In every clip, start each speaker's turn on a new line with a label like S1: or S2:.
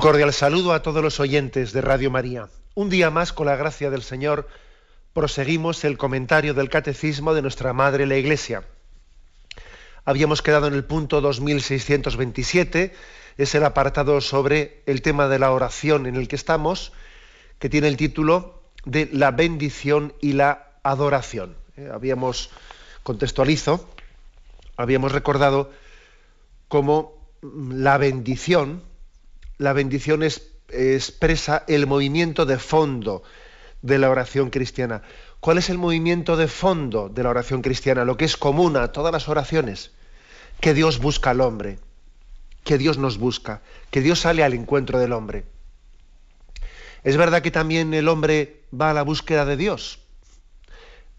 S1: Un cordial saludo a todos los oyentes de Radio María. Un día más, con la gracia del Señor, proseguimos el comentario del Catecismo de nuestra Madre la Iglesia. Habíamos quedado en el punto 2627, es el apartado sobre el tema de la oración en el que estamos, que tiene el título de la bendición y la adoración. Eh, habíamos, contextualizo, habíamos recordado cómo la bendición, la bendición expresa el movimiento de fondo de la oración cristiana. ¿Cuál es el movimiento de fondo de la oración cristiana? Lo que es común a todas las oraciones. Que Dios busca al hombre, que Dios nos busca, que Dios sale al encuentro del hombre. Es verdad que también el hombre va a la búsqueda de Dios,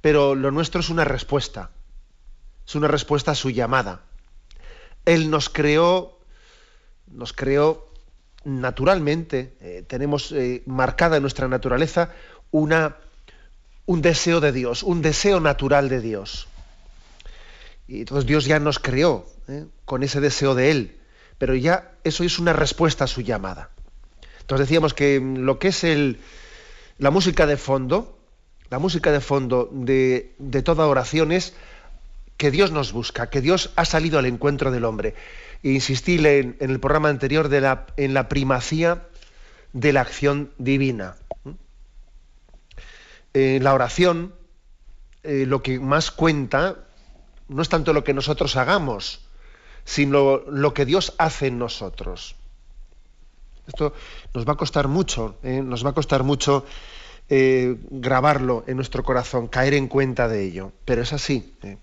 S1: pero lo nuestro es una respuesta, es una respuesta a su llamada. Él nos creó, nos creó naturalmente, eh, tenemos eh, marcada en nuestra naturaleza una, un deseo de Dios, un deseo natural de Dios. Y entonces Dios ya nos creó eh, con ese deseo de Él, pero ya eso es una respuesta a su llamada. Entonces decíamos que lo que es el, la música de fondo, la música de fondo de toda oración es que Dios nos busca, que Dios ha salido al encuentro del hombre insistí en, el programa anterior de la, en la primacía de la acción divina. En la oración, eh, lo que más cuenta no es tanto lo que nosotros hagamos, sino lo que Dios hace en nosotros. Esto nos va a costar mucho, ¿eh? nos va a costar mucho eh, grabarlo en nuestro corazón, caer en cuenta de ello, pero es así. ¿eh?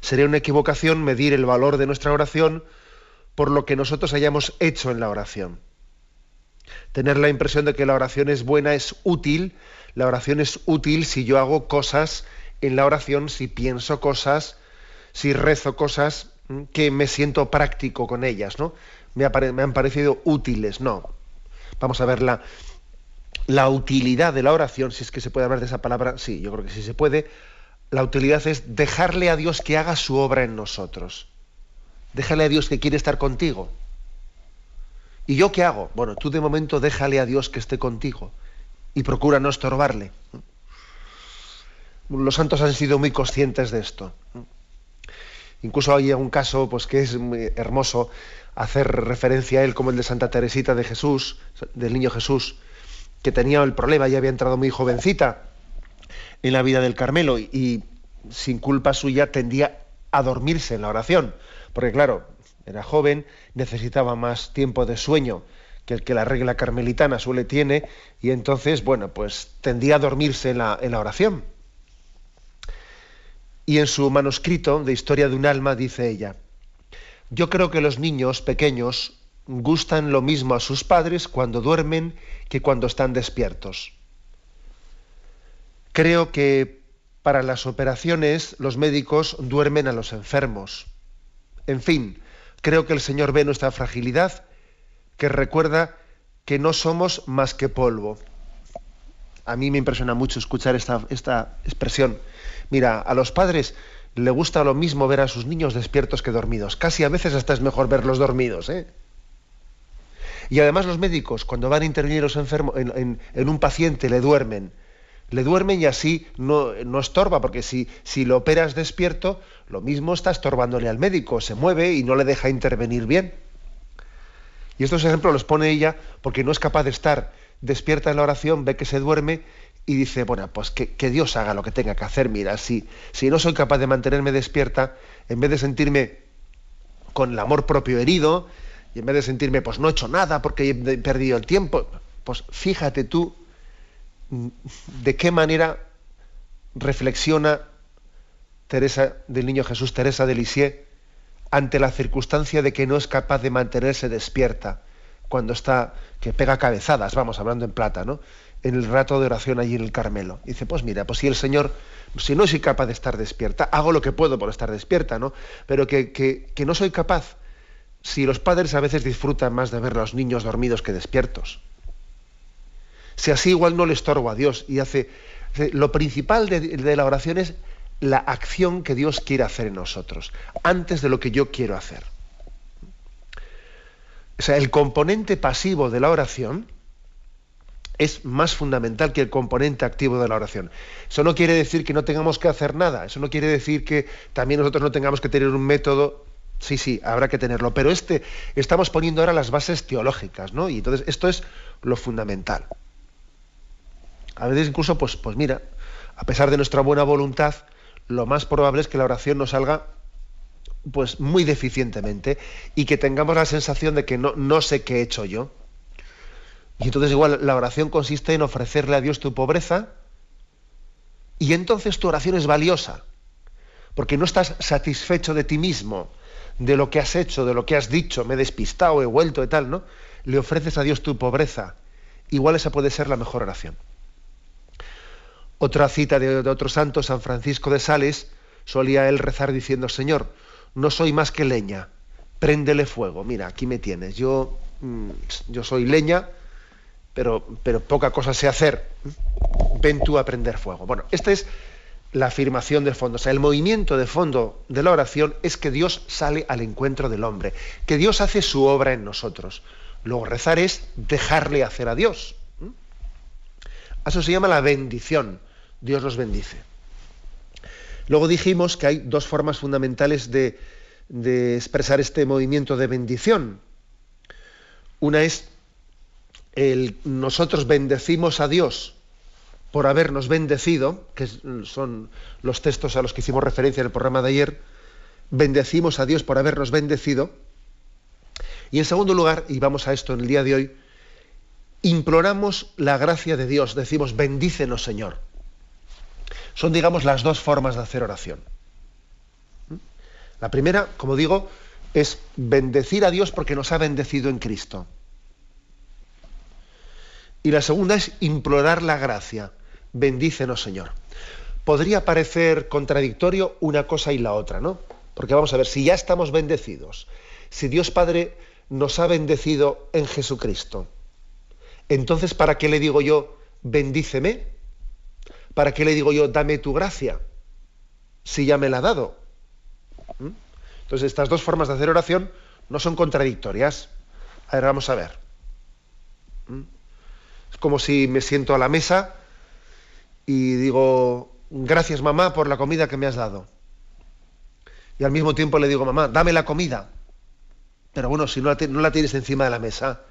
S1: Sería una equivocación medir el valor de nuestra oración por lo que nosotros hayamos hecho en la oración. Tener la impresión de que la oración es buena es útil. La oración es útil si yo hago cosas en la oración, si pienso cosas, si rezo cosas que me siento práctico con ellas, ¿no? Me, me han parecido útiles, no. Vamos a ver la, la utilidad de la oración, si es que se puede hablar de esa palabra, sí, yo creo que sí se puede. La utilidad es dejarle a Dios que haga su obra en nosotros. Déjale a Dios que quiere estar contigo. ¿Y yo qué hago? Bueno, tú de momento déjale a Dios que esté contigo y procura no estorbarle. Los santos han sido muy conscientes de esto. Incluso hay un caso pues, que es muy hermoso hacer referencia a él como el de Santa Teresita de Jesús, del niño Jesús, que tenía el problema, ya había entrado muy jovencita en la vida del Carmelo y, y sin culpa suya tendía a dormirse en la oración porque claro, era joven, necesitaba más tiempo de sueño que el que la regla carmelitana suele tiene, y entonces, bueno, pues tendía a dormirse en la, en la oración. Y en su manuscrito de Historia de un alma dice ella, yo creo que los niños pequeños gustan lo mismo a sus padres cuando duermen que cuando están despiertos. Creo que para las operaciones los médicos duermen a los enfermos. En fin, creo que el Señor ve nuestra fragilidad, que recuerda que no somos más que polvo. A mí me impresiona mucho escuchar esta, esta expresión. Mira, a los padres le gusta lo mismo ver a sus niños despiertos que dormidos. Casi a veces hasta es mejor verlos dormidos. ¿eh? Y además los médicos, cuando van a intervenir los enfermos, en, en, un paciente, le duermen. Le duermen y así no, no estorba, porque si, si lo operas despierto, lo mismo está estorbándole al médico, se mueve y no le deja intervenir bien. Y estos ejemplos los pone ella porque no es capaz de estar despierta en la oración, ve que se duerme y dice, bueno, pues que, que Dios haga lo que tenga que hacer. Mira, si, si no soy capaz de mantenerme despierta, en vez de sentirme con el amor propio herido, y en vez de sentirme, pues no he hecho nada porque he perdido el tiempo, pues fíjate tú de qué manera reflexiona Teresa del Niño Jesús, Teresa de Lisieux, ante la circunstancia de que no es capaz de mantenerse despierta cuando está, que pega cabezadas, vamos, hablando en plata, ¿no? En el rato de oración allí en el Carmelo. Dice, pues mira, pues si el Señor, si no soy capaz de estar despierta, hago lo que puedo por estar despierta, ¿no? Pero que, que, que no soy capaz, si los padres a veces disfrutan más de ver a los niños dormidos que despiertos. Si así igual no le estorbo a Dios y hace... Lo principal de, de la oración es la acción que Dios quiere hacer en nosotros, antes de lo que yo quiero hacer. O sea, el componente pasivo de la oración es más fundamental que el componente activo de la oración. Eso no quiere decir que no tengamos que hacer nada, eso no quiere decir que también nosotros no tengamos que tener un método, sí, sí, habrá que tenerlo, pero este estamos poniendo ahora las bases teológicas, ¿no? Y entonces esto es lo fundamental. A veces incluso, pues, pues mira, a pesar de nuestra buena voluntad, lo más probable es que la oración nos salga pues muy deficientemente y que tengamos la sensación de que no, no sé qué he hecho yo. Y entonces igual la oración consiste en ofrecerle a Dios tu pobreza y entonces tu oración es valiosa, porque no estás satisfecho de ti mismo, de lo que has hecho, de lo que has dicho, me he despistado, he vuelto y tal, ¿no? Le ofreces a Dios tu pobreza. Igual esa puede ser la mejor oración. Otra cita de, otro santo, San Francisco de Sales, solía él rezar diciendo, Señor, no soy más que leña, préndele fuego. Mira, aquí me tienes. Yo, mm, yo soy leña, pero, pero poca cosa sé hacer. Ven tú a prender fuego. Bueno, esta es la afirmación de fondo. O sea, el movimiento de fondo de la oración es que Dios sale al encuentro del hombre, que Dios hace su obra en nosotros. Luego rezar es dejarle hacer a Dios. Eso se llama la bendición. Dios nos bendice. Luego dijimos que hay dos formas fundamentales de, expresar este movimiento de bendición. Una es nosotros bendecimos a Dios por habernos bendecido, que son los textos a los que hicimos referencia en el programa de ayer, bendecimos a Dios por habernos bendecido. Y en segundo lugar, y vamos a esto en el día de hoy, imploramos la gracia de Dios, decimos, bendícenos Señor. Son, digamos, las dos formas de hacer oración. La primera, como digo, es bendecir a Dios porque nos ha bendecido en Cristo. Y la segunda es implorar la gracia. Bendícenos, Señor. Podría parecer contradictorio una cosa y la otra, ¿no? Porque vamos a ver, si ya estamos bendecidos, si Dios Padre nos ha bendecido en Jesucristo, entonces ¿para qué le digo yo, bendíceme? ¿Para qué le digo yo, dame tu gracia? Si ya me la ha dado. ¿Mm? Entonces, estas dos formas de hacer oración no son contradictorias. A ver, vamos a ver. ¿Mm? Es como si me siento a la mesa y digo, gracias mamá por la comida que me has dado. Y al mismo tiempo le digo, mamá, dame la comida. Pero bueno, si no la, no la tienes encima de la mesa,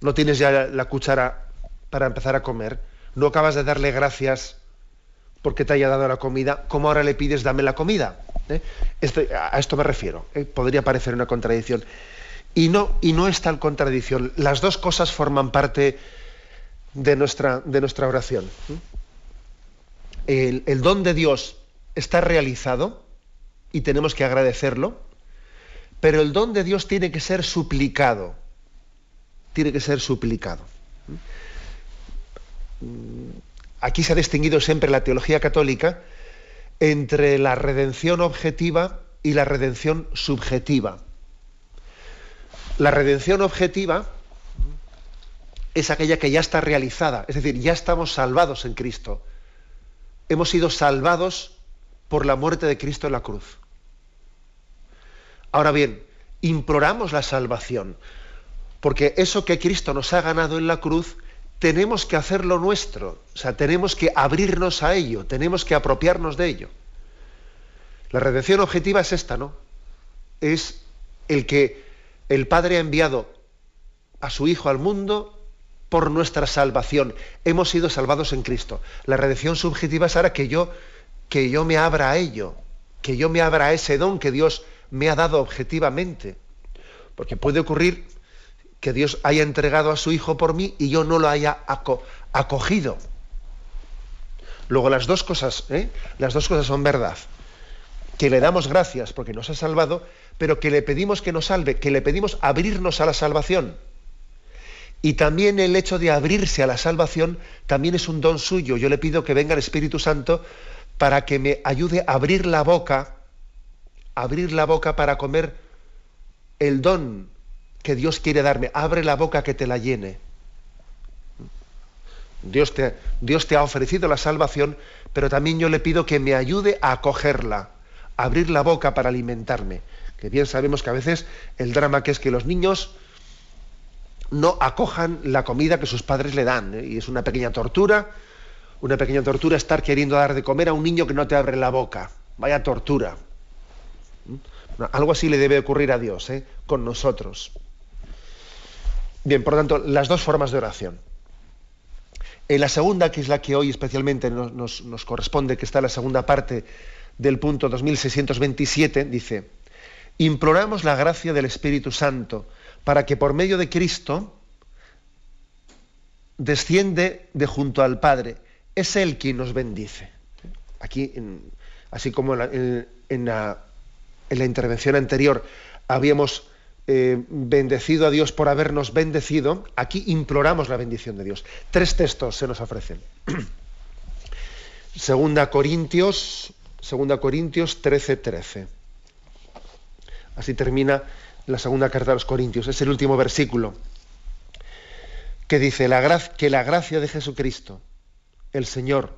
S1: no tienes ya la cuchara para empezar a comer, no acabas de darle gracias porque te haya dado la comida, ¿cómo ahora le pides dame la comida? ¿Eh? a esto me refiero. ¿eh? Podría parecer una contradicción. Y no, y no es tal contradicción. Las dos cosas forman parte de nuestra, oración. El, el don de Dios está realizado y tenemos que agradecerlo, pero el don de Dios tiene que ser suplicado. Tiene que ser suplicado. Aquí se ha distinguido siempre la teología católica entre la redención objetiva y la redención subjetiva. La redención objetiva es aquella que ya está realizada, es decir, ya estamos salvados en Cristo. Hemos sido salvados por la muerte de Cristo en la cruz. Ahora bien, imploramos la salvación, porque eso que Cristo nos ha ganado en la cruz tenemos que hacerlo nuestro, o sea, tenemos que abrirnos a ello, tenemos que apropiarnos de ello. La redención objetiva es esta, ¿no? Es el que el Padre ha enviado a su Hijo al mundo por nuestra salvación. Hemos sido salvados en Cristo. La redención subjetiva es ahora que yo, que yo me abra a ello, que yo me abra a ese don que Dios me ha dado objetivamente. Porque puede ocurrir que Dios haya entregado a su Hijo por mí y yo no lo haya acogido. Luego las dos cosas, ¿eh? las dos cosas son verdad. Que le damos gracias porque nos ha salvado, pero que le pedimos que nos salve, que le pedimos abrirnos a la salvación. Y también el hecho de abrirse a la salvación también es un don suyo. Yo le pido que venga el Espíritu Santo para que me ayude a abrir la boca, abrir la boca para comer el don que Dios quiere darme. Abre la boca que te la llene. Dios te, Dios te ha ofrecido la salvación, pero también yo le pido que me ayude a acogerla, a abrir la boca para alimentarme. Que bien sabemos que a veces el drama que es que los niños no acojan la comida que sus padres le dan. ¿eh? Y es una pequeña tortura, una pequeña tortura estar queriendo dar de comer a un niño que no te abre la boca. Vaya tortura. ¿Mm? algo así le debe ocurrir a Dios, ¿eh? con nosotros. Bien, por lo tanto, las dos formas de oración. En la segunda, que es la que hoy especialmente nos, nos corresponde, que está en la segunda parte del punto 2627, dice, imploramos la gracia del Espíritu Santo para que por medio de Cristo desciende de junto al Padre. Es Él quien nos bendice. Aquí, así como en la, intervención anterior habíamos eh, bendecido a Dios por habernos bendecido, aquí imploramos la bendición de Dios. Tres textos se nos ofrecen. Segunda Corintios, segunda Corintios 13, 13. Así termina la segunda carta de los Corintios, es el último versículo, que dice que la gracia de Jesucristo, el Señor,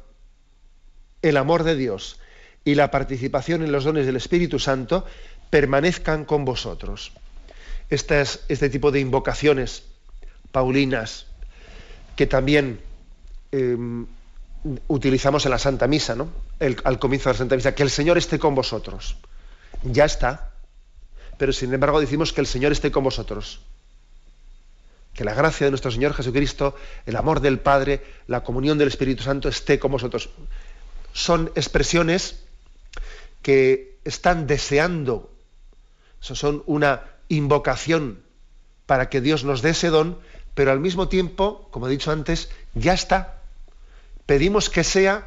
S1: el amor de Dios y la participación en los dones del Espíritu Santo permanezcan con vosotros. Este tipo de invocaciones paulinas que también em, utilizamos en la Santa Misa, ¿no? al comienzo de la Santa Misa, que el Señor esté con vosotros. Ya está, pero sin embargo decimos que el Señor esté con vosotros. Que la gracia de nuestro Señor Jesucristo, el amor del Padre, la comunión del Espíritu Santo esté con vosotros. Son expresiones que están deseando, son una invocación para que Dios nos dé ese don, pero al mismo tiempo, como he dicho antes, ya está. Pedimos que sea,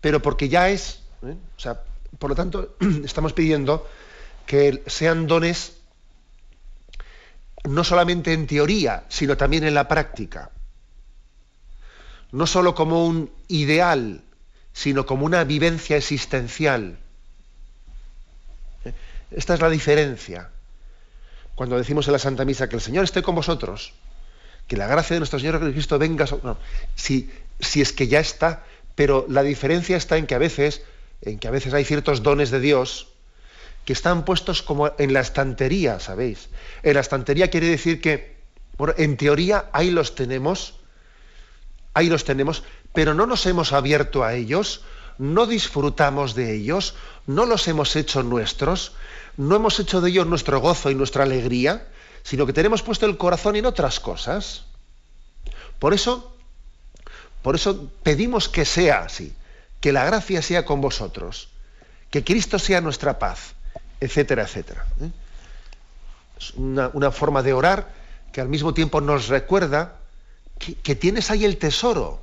S1: pero porque ya es. ¿eh? O sea, por lo tanto, estamos pidiendo que sean dones no solamente en teoría, sino también en la práctica. No solo como un ideal, sino como una vivencia existencial. Esta es la diferencia. Cuando decimos en la Santa Misa que el Señor esté con vosotros, que la gracia de nuestro Señor Jesucristo venga, no, si, si es que ya está, pero la diferencia está en que a veces, en que a veces hay ciertos dones de Dios que están puestos como en la estantería, ¿sabéis? En la estantería quiere decir que, bueno, en teoría ahí los tenemos, ahí los tenemos, pero no nos hemos abierto a ellos, no disfrutamos de ellos, no los hemos hecho nuestros, no hemos hecho de ellos nuestro gozo y nuestra alegría, sino que tenemos puesto el corazón en otras cosas. Por eso, por eso pedimos que sea así, que la gracia sea con vosotros, que Cristo sea nuestra paz, etcétera, etcétera. ¿eh? Es una, forma de orar que al mismo tiempo nos recuerda que, tienes ahí el tesoro,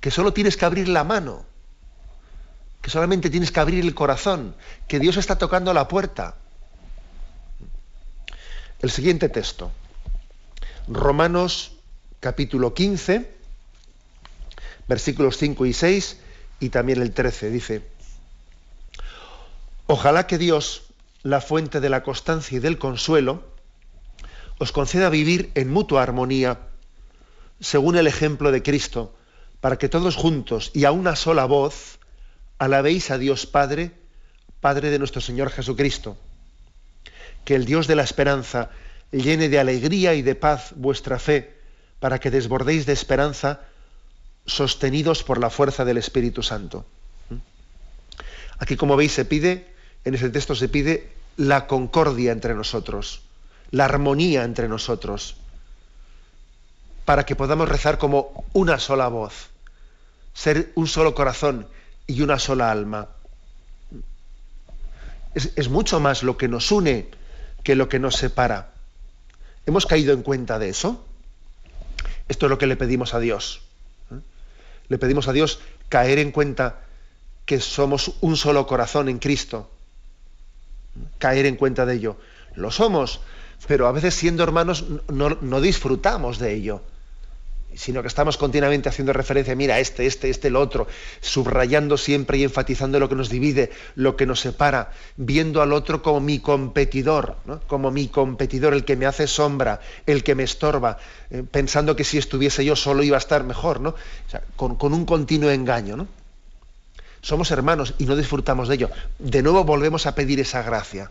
S1: que solo tienes que abrir la mano, que solamente tienes que abrir el corazón, que Dios está tocando la puerta. El siguiente texto, Romanos capítulo 15, versículos 5 y 6 y también el 13, dice, ojalá que Dios, la fuente de la constancia y del consuelo, os conceda vivir en mutua armonía, según el ejemplo de Cristo, para que todos juntos y a una sola voz alabéis a Dios Padre, Padre de nuestro Señor Jesucristo. Que el Dios de la esperanza llene de alegría y de paz vuestra fe, para que desbordéis de esperanza, sostenidos por la fuerza del Espíritu Santo. Aquí, como veis, se pide en ese texto se pide la concordia entre nosotros, la armonía entre nosotros, para que podamos rezar como una sola voz, ser un solo corazón y una sola alma. Es, mucho más lo que nos une que lo que nos separa. ¿Hemos caído en cuenta de eso? Esto es lo que le pedimos a Dios. ¿eh? Le pedimos a Dios caer en cuenta que somos un solo corazón en Cristo caer en cuenta de ello. Lo somos, pero a veces siendo hermanos no, disfrutamos de ello, sino que estamos continuamente haciendo referencia, mira, este, este, este, el otro, subrayando siempre y enfatizando lo que nos divide, lo que nos separa, viendo al otro como mi competidor, como mi competidor, el que me hace sombra, el que me estorba, eh, pensando que si estuviese yo solo iba a estar mejor, ¿no? con, con, un continuo engaño, ¿no? Somos hermanos y no disfrutamos de ello. De nuevo volvemos a pedir esa gracia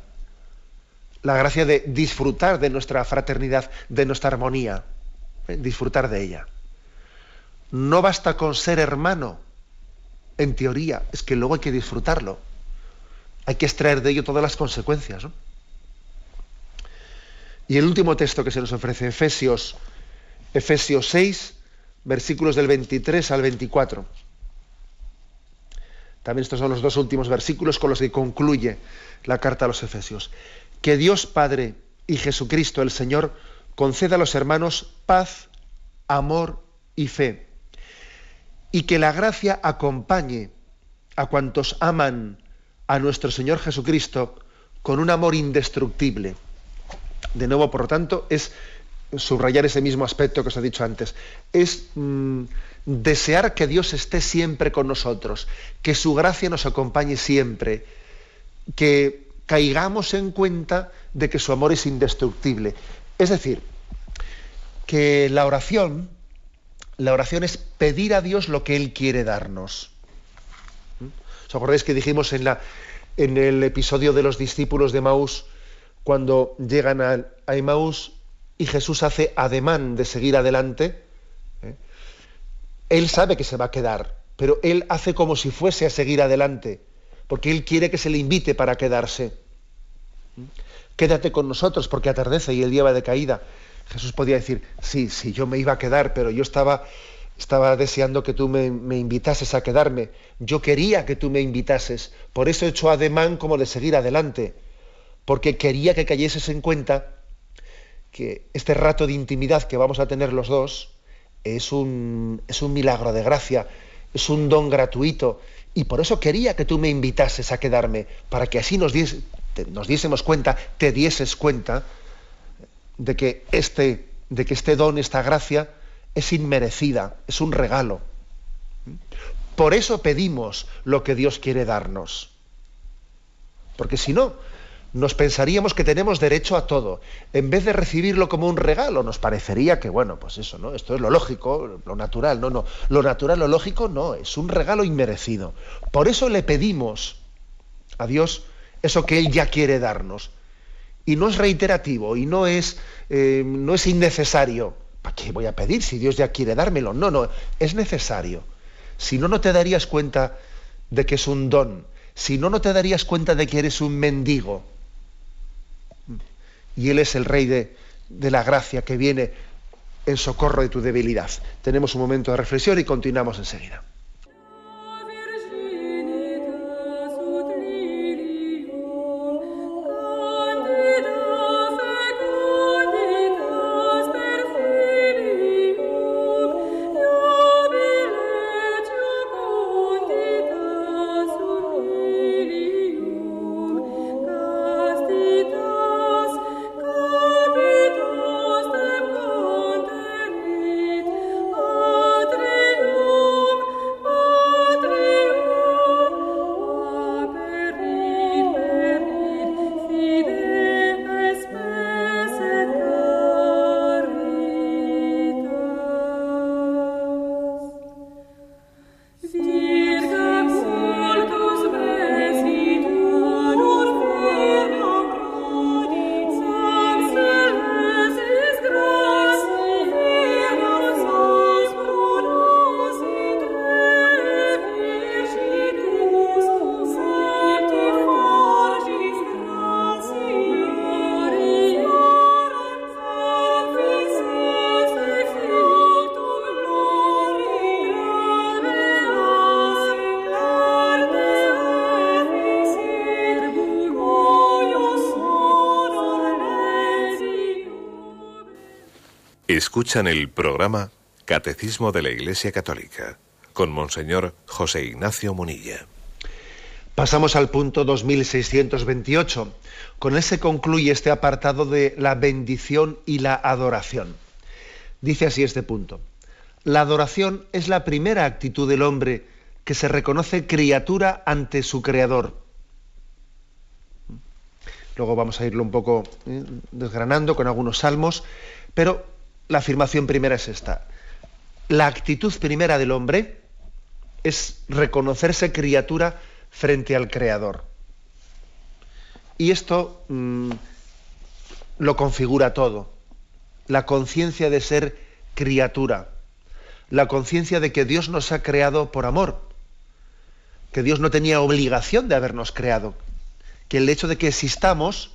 S1: la gracia de disfrutar de nuestra fraternidad, de nuestra armonía. Disfrutar de ella. No basta con ser hermano, en teoría, es que luego hay que disfrutarlo. Hay que extraer de ello todas las consecuencias. Y el último texto que se nos ofrece, Efesios, Efesios 6, versículos del 23 al 24. También estos son los dos últimos versículos con los que concluye la carta a los Efesios. Que Dios Padre y Jesucristo el Señor conceda a los hermanos paz, amor y fe. Y que la gracia acompañe a cuantos aman a nuestro Señor Jesucristo con un amor indestructible. De nuevo, por lo tanto, es subrayar ese mismo aspecto que os he dicho antes. Es mm, desear que Dios esté siempre con nosotros, que su gracia nos acompañe siempre, que caigamos en cuenta de que su amor es indestructible. Es decir, que la oración, la oración es pedir a Dios lo que Él quiere darnos. ¿Os acordáis que dijimos en, la, en el episodio de los discípulos de Maús, cuando llegan a, a y Jesús hace ademán de seguir adelante? ¿eh? Él sabe que se va a quedar, pero Él hace como si fuese a seguir adelante porque Él quiere que se le invite para quedarse. Quédate con nosotros porque atardece y el día va de caída. Jesús podía decir, sí, sí, yo me iba a quedar, pero yo estaba, estaba deseando que tú me, invitases a quedarme. Yo quería que tú me invitases. Por eso he hecho ademán como de seguir adelante. Porque quería que cayeses en cuenta que este rato de intimidad que vamos a tener los dos es un, es un milagro de gracia, es un don gratuito y por eso quería que tú me invitases a quedarme, para que así nos, nos diésemos cuenta, te dieses cuenta de que, este, de que este don, esta gracia, es inmerecida, es un regalo. Por eso pedimos lo que Dios quiere darnos. Porque si no, nos pensaríamos que tenemos derecho a todo. En vez de recibirlo como un regalo, nos parecería que, bueno, pues eso, ¿no? Esto es lo lógico, lo natural. No, no. Lo natural, lo lógico, no. Es un regalo inmerecido. Por eso le pedimos a Dios eso que Él ya quiere darnos. Y no es reiterativo y no es, eh, no es innecesario. ¿Para qué voy a pedir si Dios ya quiere dármelo? No, no, es necesario. Si no, no te darías cuenta de que es un don. Si no, no te darías cuenta de que eres un mendigo y Él es el Rey de, de la gracia que viene en socorro de tu debilidad. Tenemos un momento de reflexión y continuamos enseguida.
S2: Escuchan el programa Catecismo de la Iglesia Católica con Monseñor José Ignacio Munilla.
S1: Pasamos al punto 2628. Con él se concluye este apartado de la bendición y la adoración. Dice así este punto. La adoración es la primera actitud del hombre que se reconoce criatura ante su creador. Luego vamos a irlo un poco eh, desgranando con algunos salmos, pero la afirmación primera es esta. La actitud primera del hombre es reconocerse criatura frente al Creador. Y esto mm, lo configura todo. La conciencia de ser criatura. La conciencia de que Dios nos ha creado por amor. Que Dios no tenía obligación de habernos creado. Que el hecho de que existamos,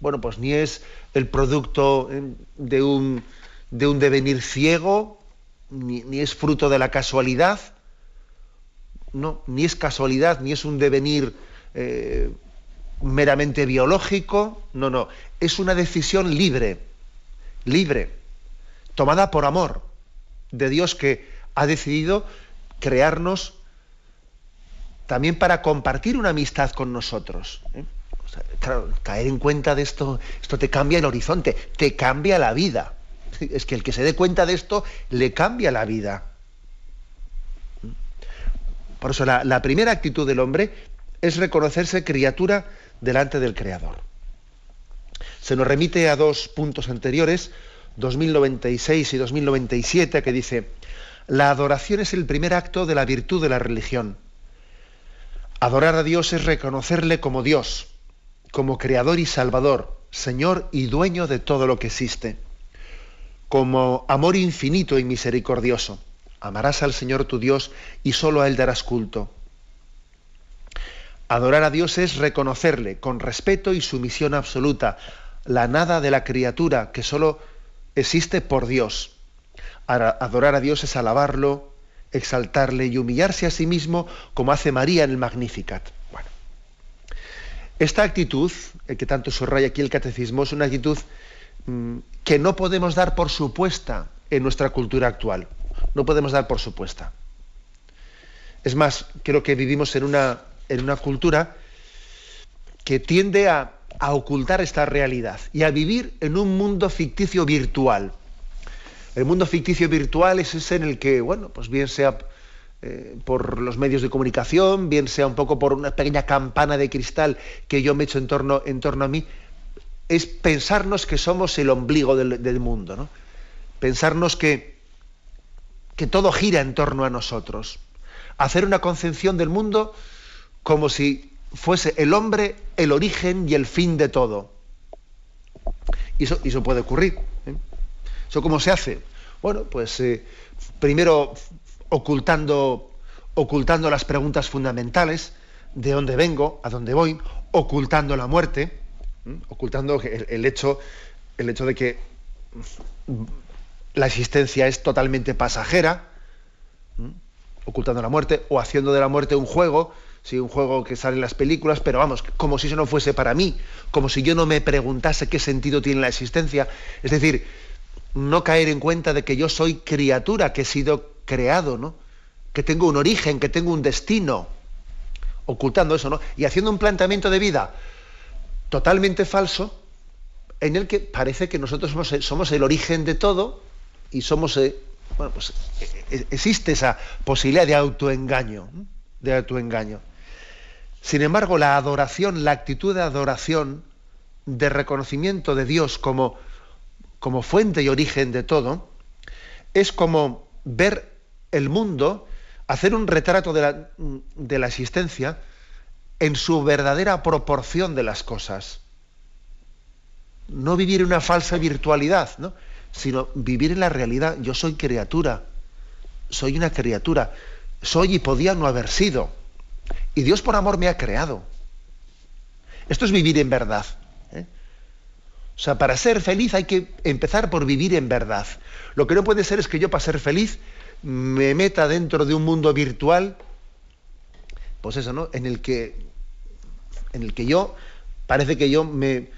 S1: bueno, pues ni es el producto eh, de un, de un devenir ciego, ni, ni es fruto de la casualidad, no, ni es casualidad, ni es un devenir eh, meramente biológico, no, no, es una decisión libre, libre, tomada por amor de Dios que ha decidido crearnos también para compartir una amistad con nosotros. ¿eh? claro, caer en cuenta de esto, esto te cambia el horizonte, te cambia la vida. Es que el que se dé cuenta de esto le cambia la vida. Por eso la, primera actitud del hombre es reconocerse criatura delante del Creador. Se nos remite a dos puntos anteriores, 2096 y 2097, que dice, la adoración es el primer acto de la virtud de la religión. Adorar a Dios es reconocerle como Dios, como Creador y Salvador, Señor y dueño de todo lo que existe, como amor infinito y misericordioso. Amarás al Señor tu Dios y solo a Él darás culto. Adorar a Dios es reconocerle con respeto y sumisión absoluta la nada de la criatura que solo existe por Dios. Adorar a Dios es alabarlo, exaltarle y humillarse a sí mismo como hace María en el Magnificat. Esta actitud, eh, que tanto subraya aquí el catecismo, es una actitud que no podemos dar por supuesta en nuestra cultura actual no podemos dar por supuesta. Es más, creo que vivimos en una, en una cultura que tiende a, ocultar esta realidad y a vivir en un mundo ficticio virtual. El mundo ficticio virtual es ese en el que, bueno, pues bien sea eh, por los medios de comunicación, bien sea un poco por una pequeña campana de cristal que yo me echo en torno, en torno a mí, es pensarnos que somos el ombligo del, mundo, ¿no? Pensarnos que, que todo gira en torno a nosotros. Hacer una concepción del mundo como si fuese el hombre el origen y el fin de todo. Y eso, eso puede ocurrir. ¿eh? ¿Eso cómo se hace? Bueno, pues eh, primero ocultando, ocultando las preguntas fundamentales, de dónde vengo, a dónde voy, ocultando la muerte, ocultando el, hecho, el hecho de que la existencia es totalmente pasajera, ocultando la muerte, o haciendo de la muerte un juego, sí, un juego que sale en las películas, pero vamos, como si eso no fuese para mí, como si yo no me preguntase qué sentido tiene la existencia. Es decir, no caer en cuenta de que yo soy criatura, que he sido creado, ¿no? que tengo un origen, que tengo un destino, ocultando eso, ¿no? Y haciendo un planteamiento de vida totalmente falso, en el que parece que nosotros somos el origen de todo, y somos, eh, bueno, pues eh, eh, existe esa posibilidad de autoengaño, de autoengaño. Sin embargo, la adoración, la actitud de adoración, de reconocimiento de Dios como, como fuente y origen de todo, es como ver el mundo, hacer un retrato de la, de la existencia en su verdadera proporción de las cosas. No vivir una falsa virtualidad, ¿no? sino vivir en la realidad. Yo soy criatura, soy una criatura, soy y podía no haber sido. Y Dios por amor me ha creado. Esto es vivir en verdad. ¿eh? O sea, para ser feliz hay que empezar por vivir en verdad. Lo que no puede ser es que yo para ser feliz me meta dentro de un mundo virtual, pues eso, ¿no? En el que, en el que yo, parece que yo me,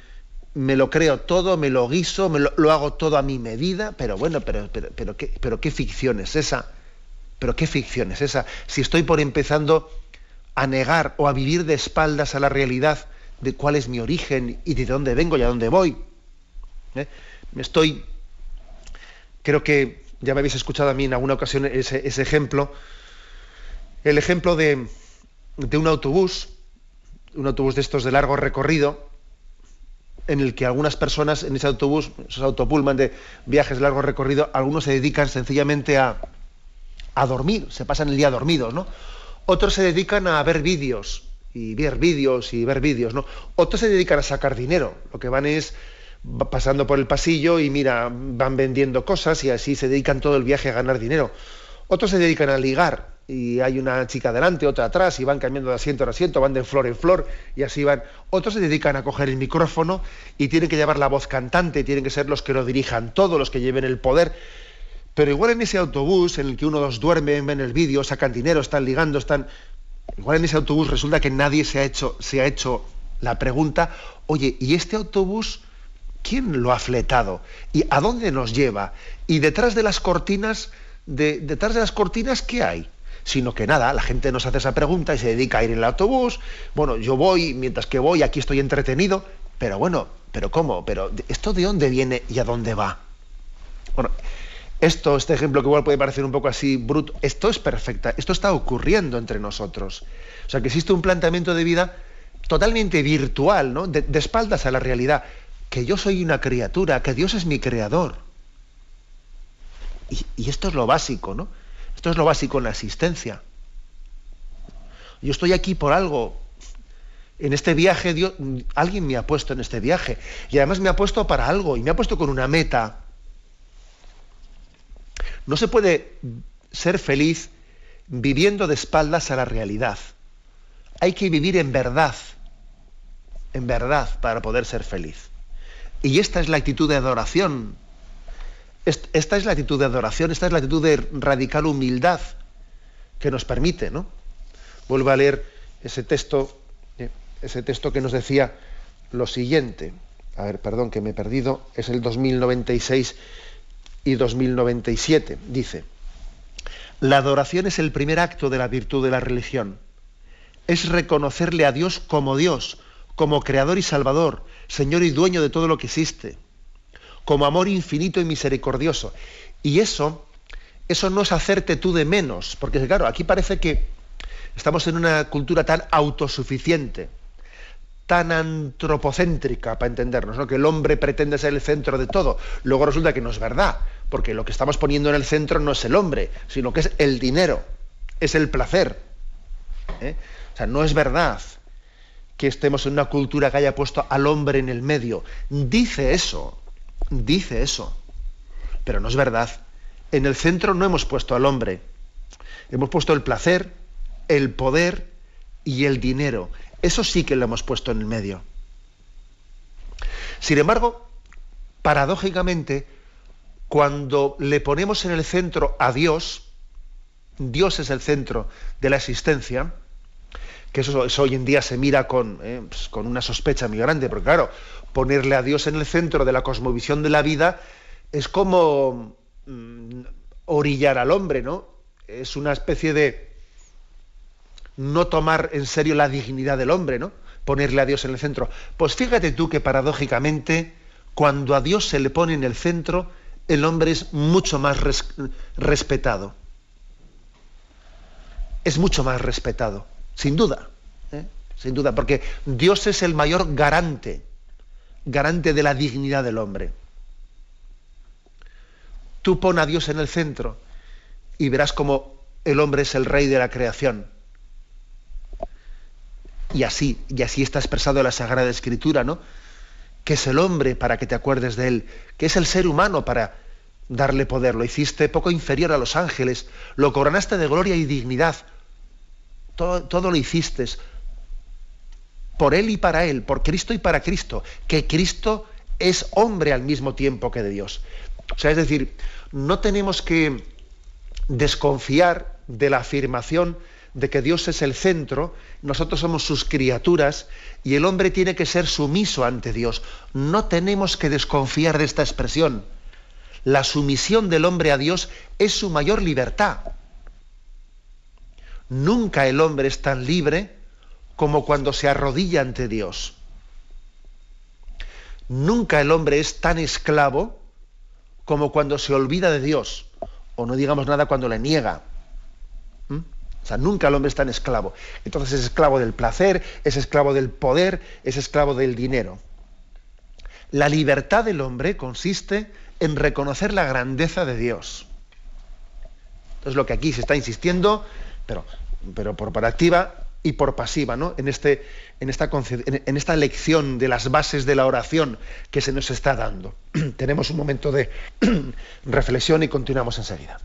S1: me lo creo todo, me lo guiso, me lo, hago todo a mi medida, pero bueno, pero, pero, ¿qué, pero qué ficción es esa, pero qué ficción es esa, si estoy por empezando a negar o a vivir de espaldas a la realidad de cuál es mi origen y de dónde vengo y a dónde voy. ¿Eh? Estoy, creo que ya me habéis escuchado a mí en alguna ocasión ese, ejemplo, el ejemplo de, de un autobús, un autobús de estos de largo recorrido, en el que algunas personas en ese autobús, esos autopulman de viajes de largo recorrido, algunos se dedican sencillamente a, a dormir, se pasan el día dormidos, ¿no? Otros se dedican a ver vídeos y ver vídeos y ver vídeos, ¿no? Otros se dedican a sacar dinero, lo que van es pasando por el pasillo y mira, van vendiendo cosas y así se dedican todo el viaje a ganar dinero. Otros se dedican a ligar y hay una chica delante, otra atrás y van cambiando de asiento en asiento, van de flor en flor y así van. Otros se dedican a coger el micrófono y tienen que llevar la voz cantante, tienen que ser los que lo dirijan todo, los que lleven el poder. Pero igual en ese autobús en el que uno dos duerme, ven el vídeo, sacan dinero, están ligando, están... Igual en ese autobús resulta que nadie se ha hecho, se ha hecho la pregunta, oye, ¿y este autobús quién lo ha fletado? ¿Y a dónde nos lleva? Y detrás de las cortinas, de, detrás de las cortinas, ¿qué hay? Sino que nada, la gente nos hace esa pregunta y se dedica a ir en el autobús. Bueno, yo voy, mientras que voy, aquí estoy entretenido. Pero bueno, ¿pero cómo? ¿Pero esto de dónde viene y a dónde va? Bueno, esto, este ejemplo que igual puede parecer un poco así bruto, esto es perfecta, esto está ocurriendo entre nosotros. O sea, que existe un planteamiento de vida totalmente virtual, ¿no? De, espaldas a la realidad, que yo soy una criatura, que Dios es mi creador. Y, esto es lo básico, ¿no? Esto es lo básico en la existencia. Yo estoy aquí por algo. En este viaje, Dios, alguien me ha puesto en este viaje. Y además me ha puesto para algo, y me ha puesto con una meta. No se puede ser feliz viviendo de espaldas a la realidad. Hay que vivir en verdad, en verdad, para poder ser feliz. Y esta es la actitud de adoración. Esta es la actitud de adoración, esta es la actitud de radical humildad que nos permite, ¿no? Vuelvo a leer ese texto, eh, ese texto que nos decía lo siguiente. A ver, perdón, que me he perdido. Es el 2096 y 2097. Dice, la adoración es el primer acto de la virtud de la religión. Es reconocerle a Dios como Dios, como Creador y Salvador, Señor y dueño de todo lo que existe, como amor infinito y misericordioso. Y eso, eso no es hacerte tú de menos, porque claro, aquí parece que estamos en una cultura tan autosuficiente, tan antropocéntrica, para entendernos, ¿no? que el hombre pretende ser el centro de todo. Luego resulta que no es verdad porque lo que estamos poniendo en el centro no es el hombre, sino que es el dinero, es el placer. ¿eh? O sea, no es verdad que estemos en una cultura que haya puesto al hombre en el medio. Dice eso, dice eso, pero no es verdad. En el centro no hemos puesto al hombre, hemos puesto el placer, el poder y el dinero. Eso sí que lo hemos puesto en el medio. Sin embargo, paradójicamente, cuando le ponemos en el centro a Dios, Dios es el centro de la existencia, que eso, hoy en día se mira con, eh, pues, con, una sospecha muy grande, porque claro, ponerle a Dios en el centro de la cosmovisión de la vida es como mm, orillar al hombre, ¿no? Es una especie de no tomar en serio la dignidad del hombre, ¿no? Ponerle a Dios en el centro. Pues fíjate tú que paradójicamente, cuando a Dios se le pone en el centro, el hombre es mucho más respetado. Es mucho más respetado, sin duda, ¿eh? sin duda, porque Dios es el mayor garante, garante de la dignidad del hombre. Tú pon a Dios en el centro y verás como el hombre es el rey de la creación. Y así, y así está expresado en la Sagrada Escritura, ¿no? que es el hombre para que te acuerdes de él, que es el ser humano para darle poder. Lo hiciste poco inferior a los ángeles, lo coronaste de gloria y dignidad. Todo, lo hiciste por él y para él, por Cristo y para Cristo, que Cristo es hombre al mismo tiempo que de Dios. O sea, es decir, no tenemos que desconfiar de la afirmación de que Dios es el centro, nosotros somos sus criaturas y el hombre tiene que ser sumiso ante Dios. No tenemos que desconfiar de esta expresión. La sumisión del hombre a Dios es su mayor libertad. Nunca el hombre es tan libre como cuando se arrodilla ante Dios. Nunca el hombre es tan esclavo como cuando se olvida de Dios, o no digamos nada cuando le niega. ¿Mm? O sea, nunca el hombre es tan esclavo. Entonces es esclavo del placer, es esclavo del poder, es esclavo del dinero. La libertad del hombre consiste en reconocer la grandeza de Dios. Es lo que aquí se está insistiendo, pero, pero por activa y por pasiva, ¿no? En, este, esta, en esta lección de las bases de la oración que se nos está dando. Tenemos un momento de reflexión y continuamos enseguida.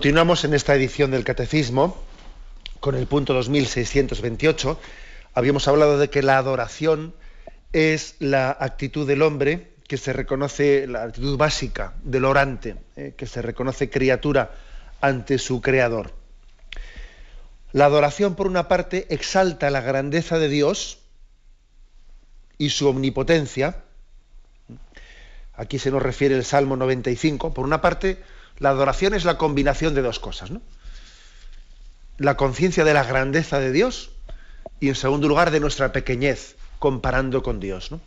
S1: Continuamos en esta edición del Catecismo con el punto 2628. Habíamos hablado de que la adoración es la actitud del hombre que se reconoce, la actitud básica del orante, eh, que se reconoce criatura ante su creador. La adoración, por una parte, exalta la grandeza de Dios y su omnipotencia. Aquí se nos refiere el Salmo 95. Por una parte, la adoración es la combinación de dos cosas, ¿no? La conciencia de la grandeza de Dios y en segundo lugar de nuestra pequeñez comparando con Dios, ¿no?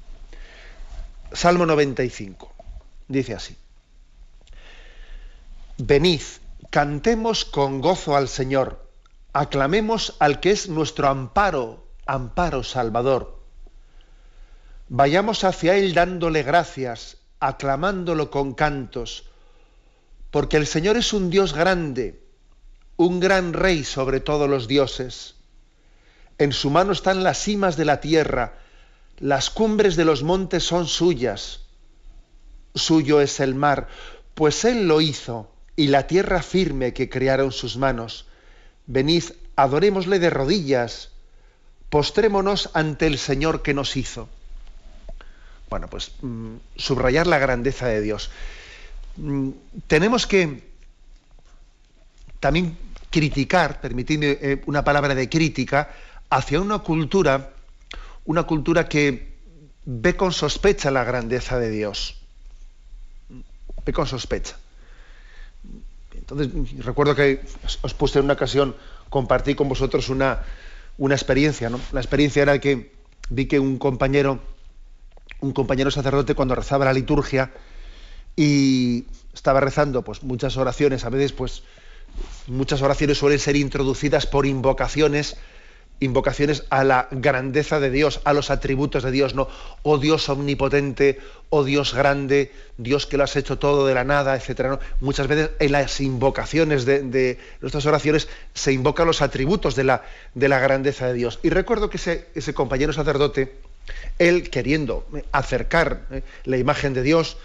S1: Salmo 95 dice así: Venid, cantemos con gozo al Señor, aclamemos al que es nuestro amparo, amparo salvador. Vayamos hacia él dándole gracias, aclamándolo con cantos porque el Señor es un Dios grande, un gran rey sobre todos los dioses. En su mano están las cimas de la tierra, las cumbres de los montes son suyas. Suyo es el mar, pues Él lo hizo, y la tierra firme que crearon sus manos. Venid, adorémosle de rodillas, postrémonos ante el Señor que nos hizo. Bueno, pues mm, subrayar la grandeza de Dios. Mm, tenemos que también criticar, permitidme eh, una palabra de crítica, hacia una cultura, una cultura que ve con sospecha la grandeza de Dios. Ve con sospecha. Entonces, recuerdo que os puse en una ocasión, compartí con vosotros una, una experiencia. La experiencia era que vi que un compañero, un compañero sacerdote, cuando rezaba la liturgia, y estaba rezando pues muchas oraciones, a veces pues muchas oraciones suelen ser introducidas por invocaciones, invocaciones a la grandeza de Dios, a los atributos de Dios, no, oh Dios omnipotente, oh Dios grande, Dios que lo has hecho todo de la nada, etcétera. Muchas veces en las invocaciones de, nuestras oraciones se invocan los atributos de la, de la grandeza de Dios. Y recuerdo que ese, ese compañero sacerdote, él queriendo acercar eh, la imagen de Dios,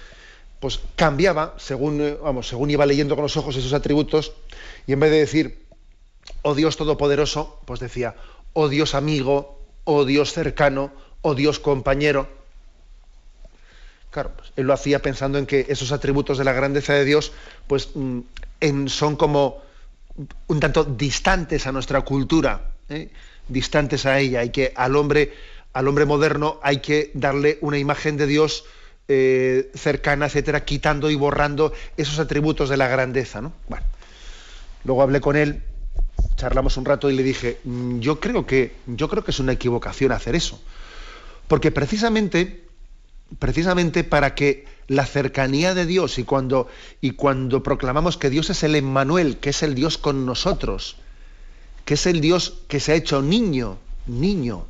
S1: pues cambiaba según, eh, vamos, según iba leyendo con los ojos esos atributos, y en vez de decir, oh Dios todopoderoso, pues decía, oh Dios amigo, oh Dios cercano, oh Dios compañero. Claro, pues él lo hacía pensando en que esos atributos de la grandeza de Dios, pues mm, son como un tanto distantes a nuestra cultura, ¿eh? distantes a ella, y que al hombre, al hombre moderno hay que darle una imagen de Dios eh, cercana, etcétera, quitando y borrando esos atributos de la grandeza, ¿no? Bueno, luego hablé con él, charlamos un rato y le dije, mm, yo creo que, yo creo que es una equivocación hacer eso, porque precisamente, precisamente para que la cercanía de Dios y cuando, y cuando proclamamos que Dios es el Emmanuel, que es el Dios con nosotros, que es el Dios que se ha hecho niño, niño,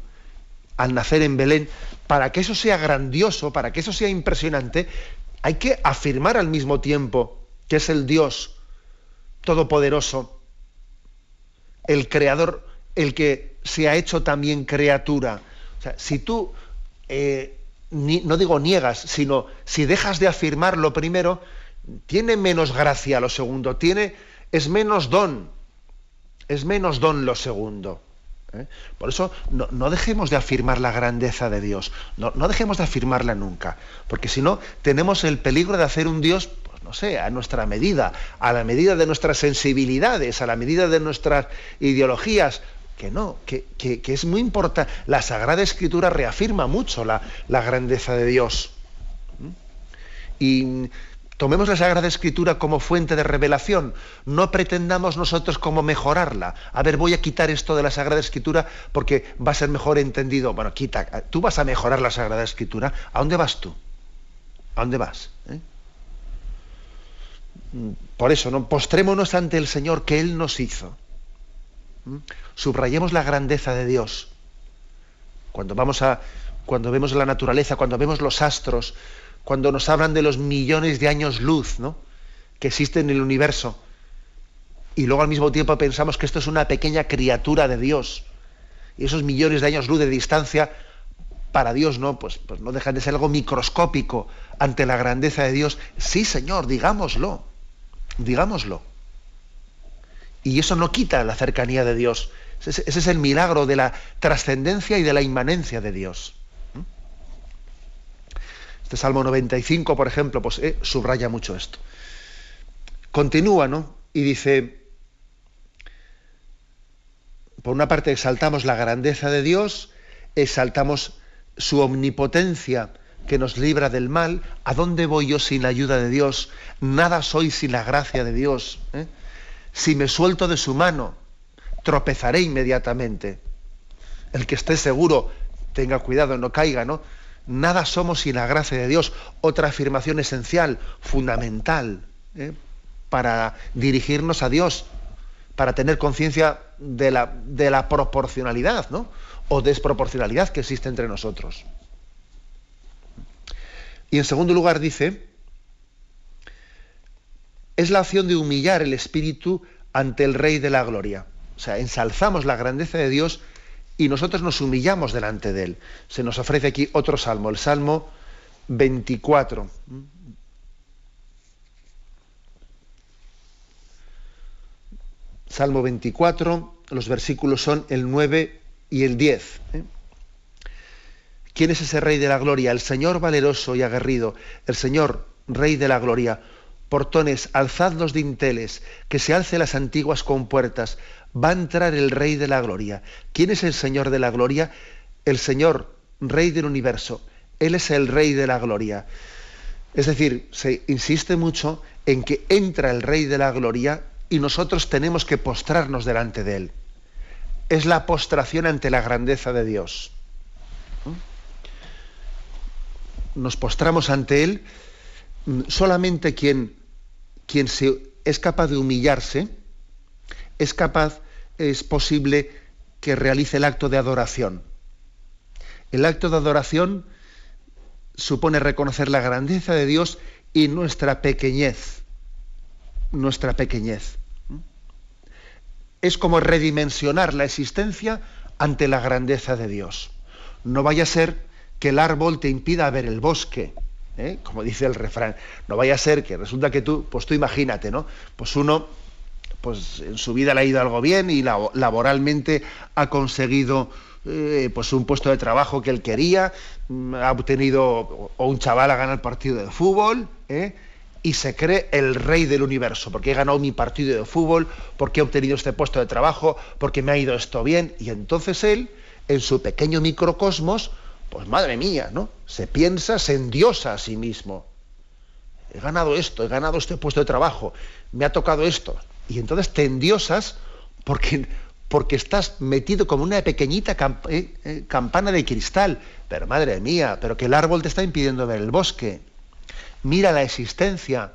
S1: al nacer en Belén, para que eso sea grandioso, para que eso sea impresionante, hay que afirmar al mismo tiempo que es el Dios todopoderoso, el creador, el que se ha hecho también criatura. O sea, si tú, eh, no digo niegas, sino si dejas de afirmar lo primero, tiene menos gracia lo segundo, tiene, es menos don, es menos don lo segundo. ¿Eh? Por eso no, dejemos de afirmar la grandeza de Dios, no, no dejemos de afirmarla nunca, porque si no tenemos el peligro de hacer un Dios, pues no sé, a nuestra medida, a la medida de nuestras sensibilidades, a la medida de nuestras ideologías, que no, que, es muy importante. La Sagrada Escritura reafirma mucho la, la grandeza de Dios. Y Tomemos la Sagrada Escritura como fuente de revelación. No pretendamos nosotros como mejorarla. A ver, voy a quitar esto de la Sagrada Escritura porque va a ser mejor entendido. Bueno, quita. ¿Tú vas a mejorar la Sagrada Escritura? ¿A dónde vas tú? ¿A dónde vas? ¿Eh? Por eso, ¿no? Postrémonos ante el Señor que Él nos hizo. ¿Mm? Subrayemos la grandeza de Dios. Cuando vamos a. Cuando vemos la naturaleza, cuando vemos los astros, cuando nos hablan de los millones de años luz ¿no? que existen en el universo. Y luego al mismo tiempo pensamos que esto es una pequeña criatura de Dios. Y esos millones de años luz de distancia para Dios no, pues, pues no dejan de ser algo microscópico ante la grandeza de Dios. Sí, Señor, digámoslo. Digámoslo. Y eso no quita la cercanía de Dios. Ese, ese es el milagro de la trascendencia y de la inmanencia de Dios. Este Salmo 95, por ejemplo, pues eh, subraya mucho esto. Continúa, ¿no? Y dice, por una parte exaltamos la grandeza de Dios, exaltamos su omnipotencia que nos libra del mal. ¿A dónde voy yo sin la ayuda de Dios? Nada soy sin la gracia de Dios. ¿eh? Si me suelto de su mano, tropezaré inmediatamente. El que esté seguro, tenga cuidado, no caiga, ¿no? Nada somos sin la gracia de Dios. Otra afirmación esencial, fundamental, ¿eh? para dirigirnos a Dios, para tener conciencia de la, de la, proporcionalidad ¿no? o desproporcionalidad que existe entre nosotros. Y en segundo lugar dice, es la acción de humillar el espíritu ante el Rey de la Gloria. O sea, ensalzamos la grandeza de Dios y nosotros nos humillamos delante de Él. Se nos ofrece aquí otro salmo, el Salmo 24. Salmo 24, los versículos son el 9 y el 10. ¿eh? ¿Quién es ese Rey de la Gloria? El Señor valeroso y aguerrido, el Señor Rey de la Gloria. Portones, alzad los dinteles, que se alce las antiguas compuertas, va a entrar el Rey de la Gloria. ¿Quién es el Señor de la Gloria? El Señor, Rey del universo. Él es el Rey de la Gloria. Es decir, se insiste mucho en que entra el Rey de la Gloria y nosotros tenemos que postrarnos delante de Él. Es la postración ante la grandeza de Dios. Nos postramos ante Él. Solamente quien, quien se, es capaz de humillarse, es capaz, es posible que realice el acto de adoración. El acto de adoración supone reconocer la grandeza de Dios y nuestra pequeñez. Nuestra pequeñez. Es como redimensionar la existencia ante la grandeza de Dios. No vaya a ser que el árbol te impida ver el bosque, ¿eh? como dice el refrán. No vaya a ser que resulta que tú, pues tú imagínate, ¿no? Pues uno pues en su vida le ha ido algo bien y laboralmente ha conseguido eh, pues un puesto de trabajo que él quería, mm, ha obtenido, o un chaval ha ganado el partido de fútbol, ¿eh? y se cree el rey del universo, porque he ganado mi partido de fútbol, porque he obtenido este puesto de trabajo, porque me ha ido esto bien, y entonces él, en su pequeño microcosmos, pues madre mía, ¿no? Se piensa, se endiosa a sí mismo. He ganado esto, he ganado este puesto de trabajo, me ha tocado esto y entonces te endiosas porque, porque estás metido como una pequeñita eh, eh, campana de cristal. Pero madre mía, pero que el árbol te está impidiendo ver el bosque. Mira la existencia,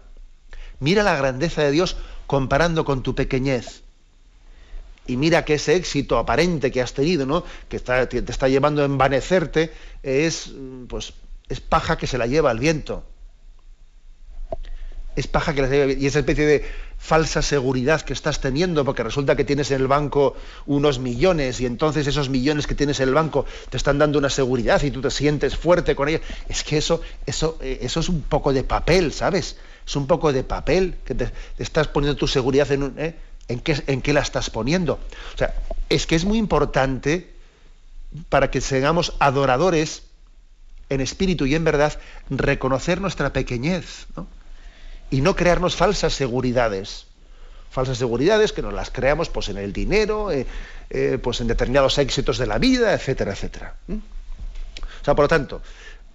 S1: mira la grandeza de Dios comparando con tu pequeñez. y mira que ese éxito aparente que has tenido, ¿no? que te está llevando a envanecerte, es, pues, es paja que se la lleva al viento. Es paja que la lleva y esa especie de falsa seguridad que estás teniendo, porque resulta que tienes en el banco unos millones y entonces esos millones que tienes en el banco te están dando una seguridad y tú te sientes fuerte con ella. Es que eso, eso, eh, eso es un poco de papel, ¿sabes? Es un poco de papel que te, estás poniendo tu seguridad en un, ¿eh? ¿En qué, ¿En qué la estás poniendo? O sea, es que es muy importante para que seamos adoradores en espíritu y en verdad, reconocer nuestra pequeñez y no crearnos falsas seguridades. Falsas seguridades que nos las creamos pues, en el dinero, eh, eh, pues, en determinados éxitos de la vida, etcétera, etcétera. O sea, por lo tanto,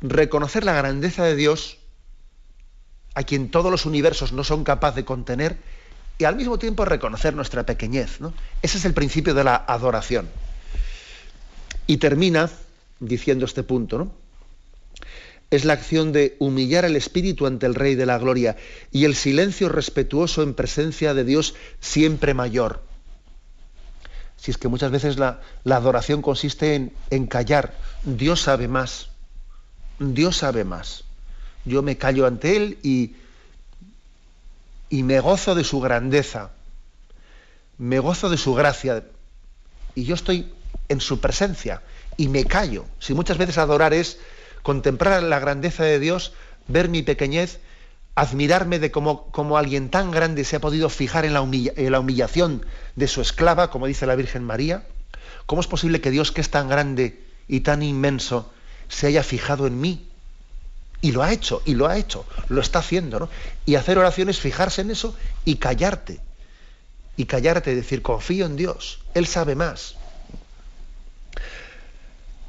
S1: reconocer la grandeza de Dios, a quien todos los universos no son capaces de contener, y al mismo tiempo reconocer nuestra pequeñez. ¿no? Ese es el principio de la adoración. Y termina diciendo este punto, ¿no? Es la acción de humillar el espíritu ante el Rey de la Gloria y el silencio respetuoso en presencia de Dios siempre mayor. Si es que muchas veces la, adoración consiste en, en callar. Dios sabe más. Dios sabe más. Yo me callo ante Él y, y me gozo de su grandeza, me gozo de su gracia, y yo estoy en su presencia y me callo. Si muchas veces adorar es contemplar la grandeza de Dios, ver mi pequeñez, admirarme de cómo, alguien tan grande se ha podido fijar en la, en la humillación de su esclava, como dice la Virgen María, ¿cómo es posible que Dios, que es tan grande y tan inmenso, se haya fijado en mí? Y lo ha hecho, y lo ha hecho, lo está haciendo, ¿no? Y hacer oraciones, fijarse en eso y callarte. Y callarte, decir, confío en Dios, Él sabe más.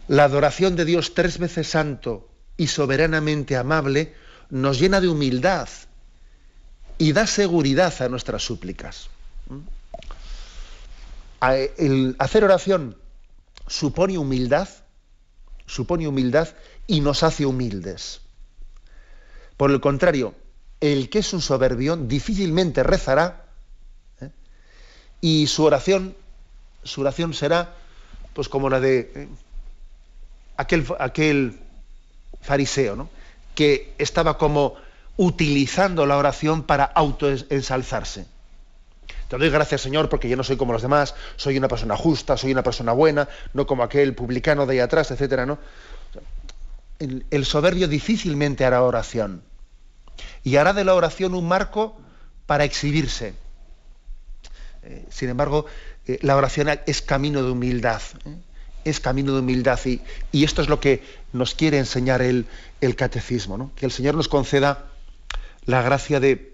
S1: La adoración de Dios tres veces santo y soberanamente amable nos llena de humildad y da seguridad a nuestras súplicas. El hacer oración supone humildad, supone humildad y nos hace humildes. Por el contrario, el que es un soberbio difícilmente rezará ¿eh? y su oración, su oración será pues como la de eh, aquel, fariseo, ¿no? que estaba como utilizando la oración para autoensalzarse. Te doy gracias, Señor, porque yo no soy como los demás, soy una persona justa, soy una persona buena, no como aquel publicano de ahí atrás, etcétera, ¿no? el soberbio difícilmente hará oración y hará de la oración un marco para exhibirse. Eh, sin embargo, eh, la oración es camino de humildad, ¿eh? Es camino de humildad y, esto es lo que nos quiere enseñar el, el catecismo, que el Señor nos conceda la gracia de,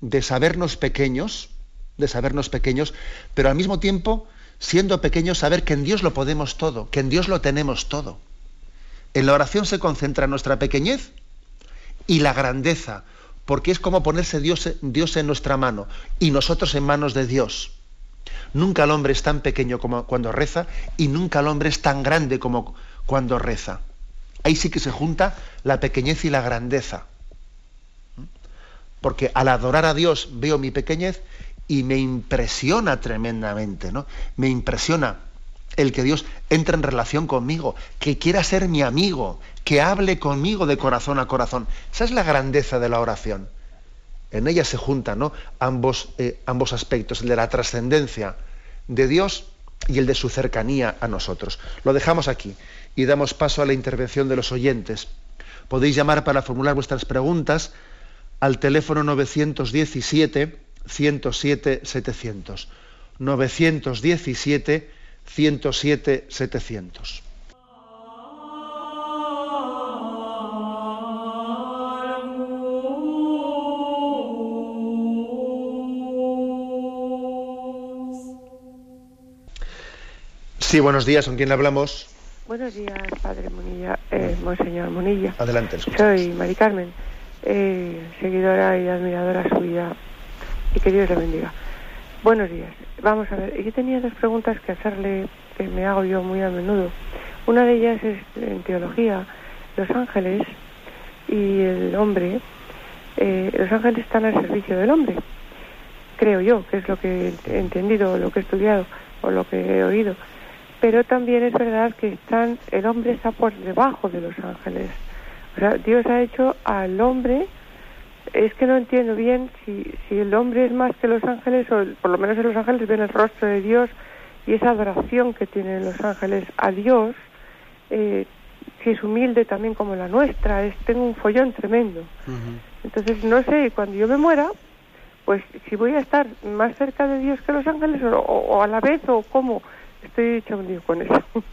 S1: de sabernos pequeños, de sabernos pequeños, pero al mismo tiempo, siendo pequeños, saber que en Dios lo podemos todo, que en Dios lo tenemos todo. En la oración se concentra nuestra pequeñez y la grandeza, porque es como ponerse Dios, Dios en nuestra mano y nosotros en manos de Dios. Nunca el hombre es tan pequeño como cuando reza y nunca el hombre es tan grande como cuando reza. Ahí sí que se junta la pequeñez y la grandeza. Porque al adorar a Dios veo mi pequeñez y me impresiona tremendamente, ¿no? Me impresiona el que Dios entre en relación conmigo, que quiera ser mi amigo, que hable conmigo de corazón a corazón. Esa es la grandeza de la oración. En ella se juntan ¿no? ambos, eh, ambos aspectos, el de la trascendencia de Dios y el de su cercanía a nosotros. Lo dejamos aquí y damos paso a la intervención de los oyentes. Podéis llamar para formular vuestras preguntas al teléfono 917 107 700. 917 107 700. Sí, buenos días. ¿Con quién hablamos?
S2: Buenos días, padre Munilla, eh, monseñor Munilla.
S1: Adelante.
S2: Soy Mari Carmen, eh, seguidora y admiradora suya, y que Dios le bendiga. Buenos días. Vamos a ver, yo tenía dos preguntas que hacerle, que me hago yo muy a menudo. Una de ellas es en teología, los ángeles y el hombre, eh, los ángeles están al servicio del hombre, creo yo, que es lo que he entendido, lo que he estudiado. o lo que he oído. Pero también es verdad que están, el hombre está por debajo de los ángeles. O sea, Dios ha hecho al hombre, es que no entiendo bien si, si el hombre es más que los ángeles, o por lo menos en los ángeles ven el rostro de Dios y esa adoración que tienen los ángeles a Dios, eh, si es humilde también como la nuestra, es tengo un follón tremendo. Entonces, no sé, cuando yo me muera, pues si voy a estar más cerca de Dios que los ángeles o, a la vez o cómo, estoy con.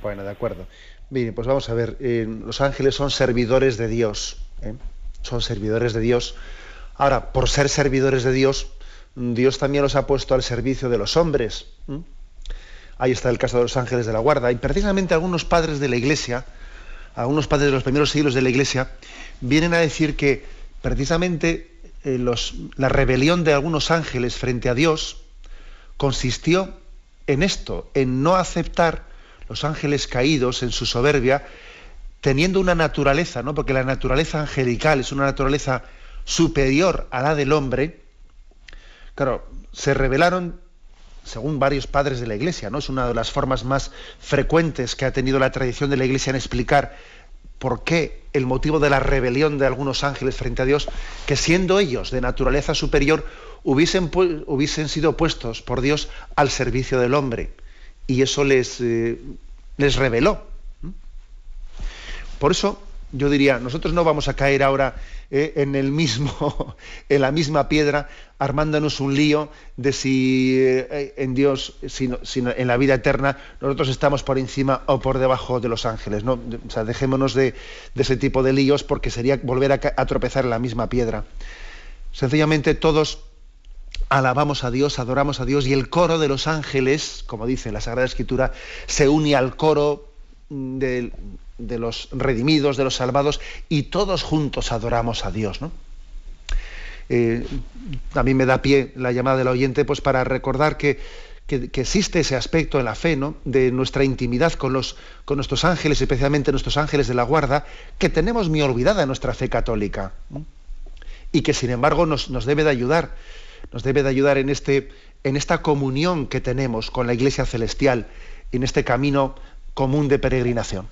S1: Bueno, de acuerdo. Mire, pues vamos a ver, eh, los ángeles son servidores de Dios, ¿eh? son servidores de Dios. Ahora, por ser servidores de Dios, Dios también los ha puesto al servicio de los hombres. Ahí está el caso de los ángeles de la guarda. Y precisamente algunos padres de la Iglesia, algunos padres de los primeros siglos de la Iglesia, vienen a decir que precisamente eh, la rebelión de algunos ángeles frente a Dios consistió en esto, en no aceptar los ángeles caídos en su soberbia, teniendo una naturaleza, ¿no? porque la naturaleza angelical es una naturaleza superior a la del hombre, claro, se rebelaron según varios padres de la Iglesia, ¿no? Es una de las formas más frecuentes que ha tenido la tradición de la Iglesia en explicar por qué el motivo de la rebelión de algunos ángeles frente a Dios, que siendo ellos de naturaleza superior, hubiesen, hubiesen sido puestos por Dios al servicio del hombre. Y eso les, eh, les reveló. Por eso yo diría, nosotros no vamos a caer ahora eh, en el mismo, en la misma piedra, armándonos un lío de si eh, en Dios, sino, en la vida eterna, nosotros estamos por encima o por debajo de los ángeles. ¿no? O sea, dejémonos de, ese tipo de líos porque sería volver a, tropezar en la misma piedra. Sencillamente todos alabamos a Dios, adoramos a Dios y el coro de los ángeles, como dice la Sagrada Escritura, se une al coro de, los redimidos, de los salvados, y todos juntos adoramos a Dios. Eh, a mí me da pie la llamada del oyente pues, para recordar que, existe ese aspecto en la fe, de nuestra intimidad con, los, con nuestros ángeles, especialmente nuestros ángeles de la guarda, que tenemos muy olvidada nuestra fe católica. Y que sin embargo nos, nos, debe de ayudar, nos debe de ayudar en, este, en esta comunión que tenemos con la Iglesia Celestial, en este camino común de peregrinación.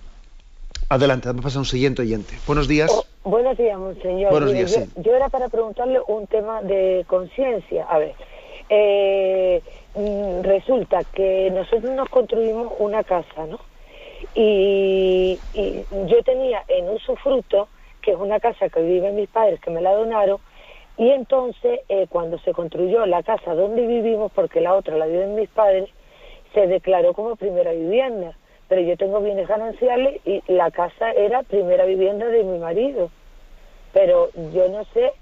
S1: Adelante, vamos a pasar a un siguiente oyente. Buenos días.
S3: Oh, buenos días, monseñor.
S1: Buenos días,
S3: yo, yo, era para preguntarle un tema de conciencia. A ver, eh, mm, resulta que nosotros nos construimos una casa, ¿no? Y, yo tenía en usufruto, que es una casa que viven mis padres, que me la donaron, y entonces eh, cuando se construyó la casa donde vivimos, porque la otra la viven mis padres, se declaró como primera vivienda pero yo tengo bienes gananciales y la casa era primera vivienda de mi marido. Pero yo no sé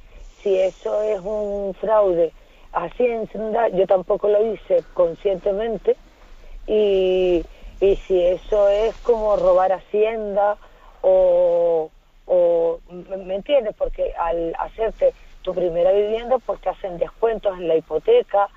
S3: si eso es un fraude a Hacienda, yo tampoco lo hice conscientemente, y, y si eso es como robar Hacienda o, o, ¿me entiendes? Porque al hacerte tu primera vivienda, te hacen descuentos en la hipoteca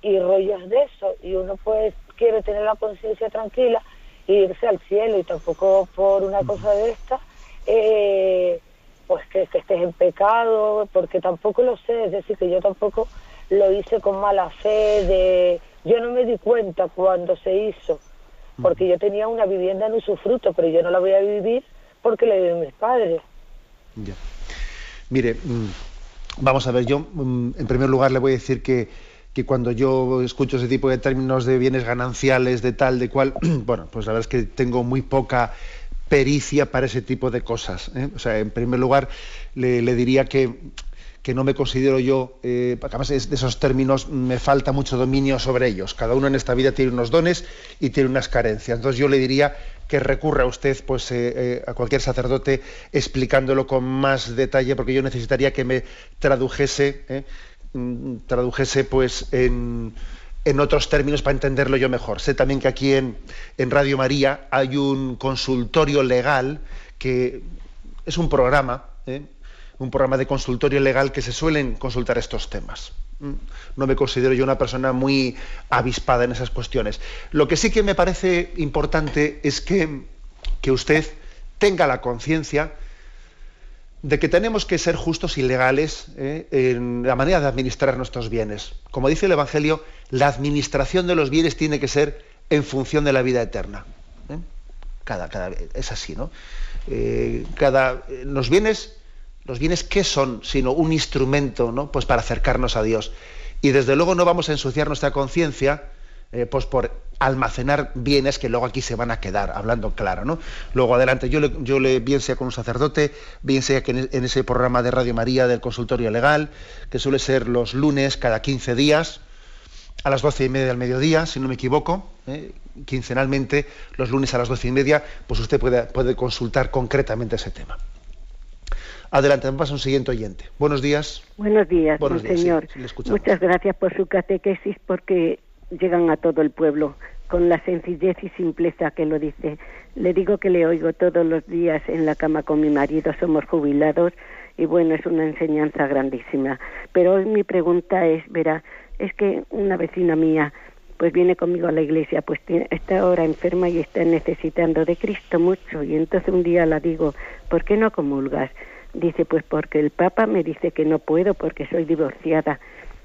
S3: y rollos de eso, y uno pues quiere tener la conciencia tranquila irse al cielo y tampoco por una cosa de esta, eh, pues que, estés en pecado, porque tampoco lo sé, es decir, que yo tampoco lo hice con mala fe, de yo no me di cuenta cuando se hizo, porque yo tenía una vivienda en usufruto, pero yo no la voy a vivir porque la viven mis padres.
S1: Mire, mm, vamos a ver, yo mm, en primer lugar le voy a decir que que cuando yo escucho ese tipo de términos de bienes gananciales, de tal, de cual, bueno, pues la verdad es que tengo muy poca pericia para ese tipo de cosas. ¿eh? O sea, en primer lugar, le, diría que, que, no me considero yo, eh, además de esos términos me falta mucho dominio sobre ellos. Cada uno en esta vida tiene unos dones y tiene unas carencias. Entonces yo le diría que recurra usted pues, eh, eh, a cualquier sacerdote explicándolo con más detalle, porque yo necesitaría que me tradujese Mm, tradujese pues en, otros términos para entenderlo yo mejor. Sé también que aquí en, Radio María hay un consultorio legal que es un programa, ¿eh? Un programa de consultorio legal que se suelen consultar estos temas. Mm, no me considero yo una persona muy avispada en esas cuestiones. Lo que sí que me parece importante es que, que usted tenga la conciencia de que tenemos que ser justos y legales ¿eh? en la manera de administrar nuestros bienes. Como dice el Evangelio, la administración de los bienes tiene que ser en función de la vida eterna. ¿eh? Cada, cada, es así, ¿no? Eh, cada, los bienes, los bienes qué son, sino un instrumento, ¿no? Pues para acercarnos a Dios. Y desde luego no vamos a ensuciar nuestra conciencia eh, pues por almacenar bienes que luego aquí se van a quedar, hablando claro, ¿no? Luego adelante, yo le, yo le bien sea con un sacerdote, bien sea que en, ese programa de Radio María del consultorio legal, que suele ser los lunes cada 15 días, a las doce y media del mediodía, si no me equivoco, ¿eh? quincenalmente, los lunes a las doce y media, pues usted puede, puede consultar concretamente ese tema. Adelante, vamos a un siguiente oyente. Buenos días.
S4: Buenos días, señor. Muchas gracias por su catequesis, porque llegan a todo el pueblo con la sencillez y simpleza que lo dice. Le digo que le oigo todos los días en la cama con mi marido, somos jubilados y bueno, es una enseñanza grandísima. Pero hoy mi pregunta es, verá, es que una vecina mía pues viene conmigo a la iglesia, pues está ahora enferma y está necesitando de Cristo mucho y entonces un día la digo, ¿por qué no comulgas? Dice, pues porque el Papa me dice que no puedo porque soy divorciada.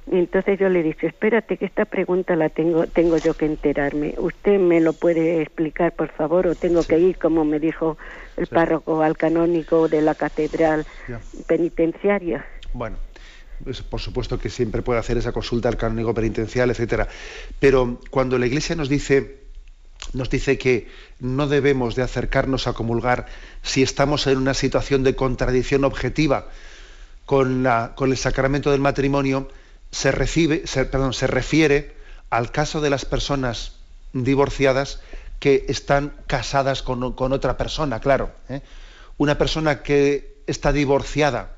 S4: Y entonces yo le he dicho, espérate que esta pregunta la tengo, tengo yo que enterarme. ¿Usted me lo puede explicar, por favor, o tengo que ir, como me dijo el párroco, al canónico de la catedral penitenciaria?
S1: Bueno, pues, por supuesto que siempre puede hacer esa consulta al canónico penitencial, etcétera. Pero cuando la Iglesia nos dice nos dice que no debemos de acercarnos a comulgar si estamos en una situación de contradicción objetiva con, la, con el sacramento del matrimonio, se, recibe, perdón, se refiere al caso de las personas divorciadas que están casadas con, otra persona, claro. ¿eh? Una persona que está divorciada,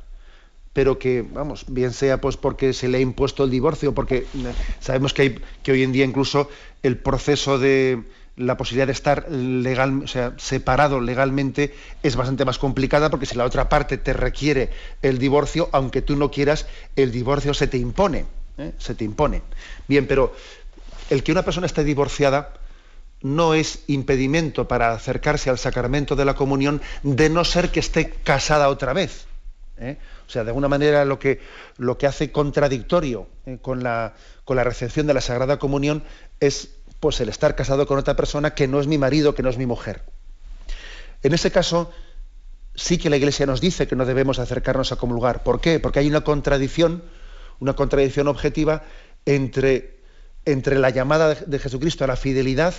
S1: pero que, vamos, bien sea pues porque se le ha impuesto el divorcio, porque eh, sabemos que, hay, que hoy en día incluso el proceso de, la posibilidad de estar legal, o sea, separado legalmente es bastante más complicada porque si la otra parte te requiere el divorcio, aunque tú no quieras, el divorcio se te impone. ¿eh? Se te impone. Bien, pero el que una persona esté divorciada no es impedimento para acercarse al sacramento de la comunión de no ser que esté casada otra vez. ¿eh? O sea, de alguna manera lo que, lo que hace contradictorio ¿eh? con, la, con la recepción de la Sagrada Comunión es pues el estar casado con otra persona que no es mi marido, que no es mi mujer. En ese caso, sí que la Iglesia nos dice que no debemos acercarnos a comulgar. ¿Por qué? Porque hay una contradicción, una contradicción objetiva entre, entre la llamada de Jesucristo a la fidelidad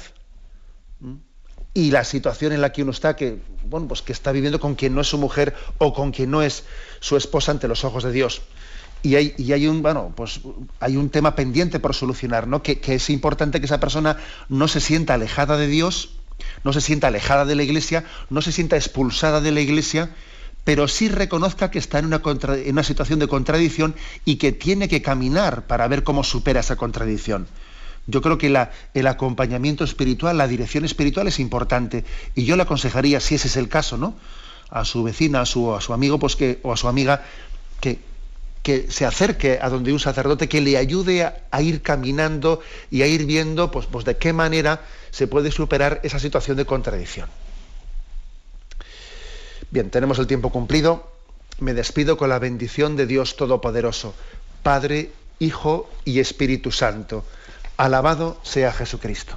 S1: y la situación en la que uno está, que, bueno, pues que está viviendo con quien no es su mujer o con quien no es su esposa ante los ojos de Dios y hay, un, bueno, pues hay un tema pendiente por solucionar, ¿no? Que, es importante que esa persona no se sienta alejada de Dios, no se sienta alejada de la iglesia, no se sienta expulsada de la iglesia, pero sí reconozca que está en una, en una situación de contradicción y que tiene que caminar para ver cómo supera esa contradicción. Yo creo que la, el acompañamiento espiritual, la dirección espiritual es importante. Y yo le aconsejaría, si ese es el caso, ¿no? A su vecina, a su, a su amigo, pues que, o a su amiga, que, que se acerque a donde un sacerdote que le ayude a, ir caminando y a ir viendo pues, pues, de qué manera se puede superar esa situación de contradicción. Bien, tenemos el tiempo cumplido. Me despido con la bendición de Dios Todopoderoso, Padre, Hijo y Espíritu Santo. Alabado sea Jesucristo.